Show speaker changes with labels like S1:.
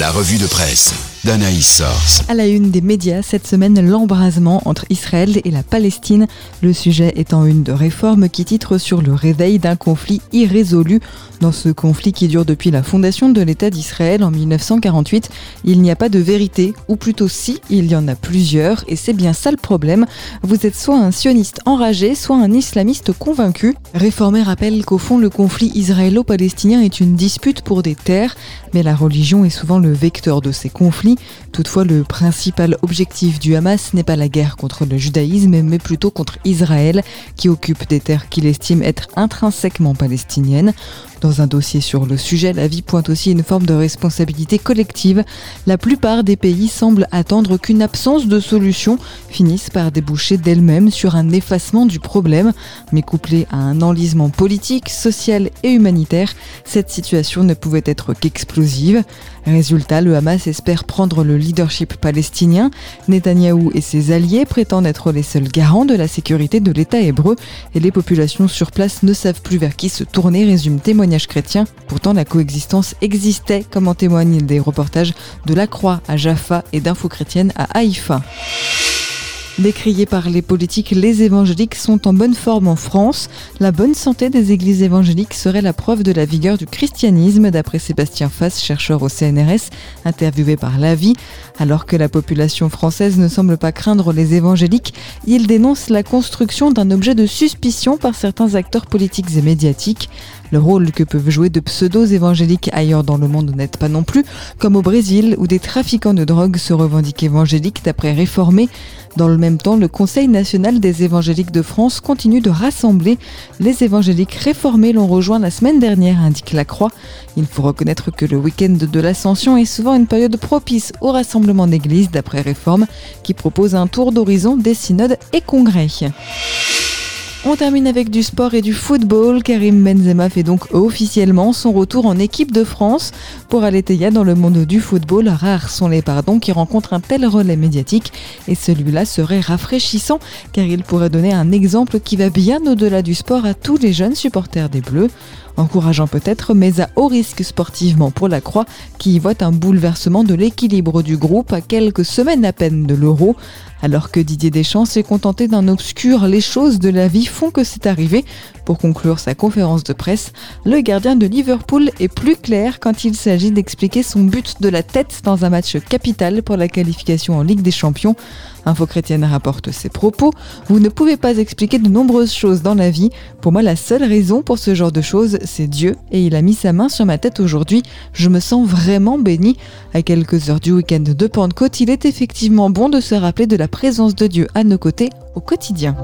S1: La revue de presse d'Anaïs Source.
S2: À la une des médias, cette semaine, l'embrasement entre Israël et la Palestine. Le sujet étant une de réforme qui titre sur le réveil d'un conflit irrésolu. Dans ce conflit qui dure depuis la fondation de l'État d'Israël en 1948, il n'y a pas de vérité, ou plutôt si, il y en a plusieurs, et c'est bien ça le problème. Vous êtes soit un sioniste enragé, soit un islamiste convaincu. Réformer rappelle qu'au fond, le conflit israélo-palestinien est une dispute pour des terres, mais la religion est souvent le vecteur de ces conflits. Toutefois, le principal objectif du Hamas n'est pas la guerre contre le judaïsme, mais plutôt contre Israël, qui occupe des terres qu'il estime être intrinsèquement palestiniennes. Dans un dossier sur le sujet, la vie pointe aussi une forme de responsabilité collective. La plupart des pays semblent attendre qu'une absence de solution finisse par déboucher d'elle-même sur un effacement du problème, mais couplé à un enlisement politique, social et humanitaire, cette situation ne pouvait être qu'explosive. Résultat, le Hamas espère prendre le leadership palestinien. Netanyahou et ses alliés prétendent être les seuls garants de la sécurité de l'État hébreu et les populations sur place ne savent plus vers qui se tourner, résume témoignage Pourtant, la coexistence existait, comme en témoignent des reportages de La Croix à Jaffa et d'Info chrétienne à Haïfa. Décriés par les politiques, les évangéliques sont en bonne forme en France. La bonne santé des églises évangéliques serait la preuve de la vigueur du christianisme, d'après Sébastien Fass, chercheur au CNRS, interviewé par La Vie. Alors que la population française ne semble pas craindre les évangéliques, il dénonce la construction d'un objet de suspicion par certains acteurs politiques et médiatiques. Le rôle que peuvent jouer de pseudos évangéliques ailleurs dans le monde n'est pas non plus, comme au Brésil où des trafiquants de drogue se revendiquent évangéliques d'après réformés. Dans le même temps, le Conseil national des évangéliques de France continue de rassembler. Les évangéliques réformés l'ont rejoint la semaine dernière, indique la Croix. Il faut reconnaître que le week-end de l'Ascension est souvent une période propice au rassemblement d'églises d'après réforme qui propose un tour d'horizon des synodes et congrès. On termine avec du sport et du football. Karim Benzema fait donc officiellement son retour en équipe de France. Pour Aletheia, dans le monde du football, rares sont les pardons qui rencontrent un tel relais médiatique. Et celui-là serait rafraîchissant car il pourrait donner un exemple qui va bien au-delà du sport à tous les jeunes supporters des Bleus encourageant peut-être, mais à haut risque sportivement pour la Croix, qui y voit un bouleversement de l'équilibre du groupe à quelques semaines à peine de l'euro. Alors que Didier Deschamps s'est contenté d'un obscur Les choses de la vie font que c'est arrivé. Pour conclure sa conférence de presse, le gardien de Liverpool est plus clair quand il s'agit d'expliquer son but de la tête dans un match capital pour la qualification en Ligue des Champions. Info Chrétienne rapporte ses propos. Vous ne pouvez pas expliquer de nombreuses choses dans la vie. Pour moi, la seule raison pour ce genre de choses, c'est Dieu. Et il a mis sa main sur ma tête aujourd'hui. Je me sens vraiment béni. À quelques heures du week-end de Pentecôte, il est effectivement bon de se rappeler de la présence de Dieu à nos côtés au quotidien.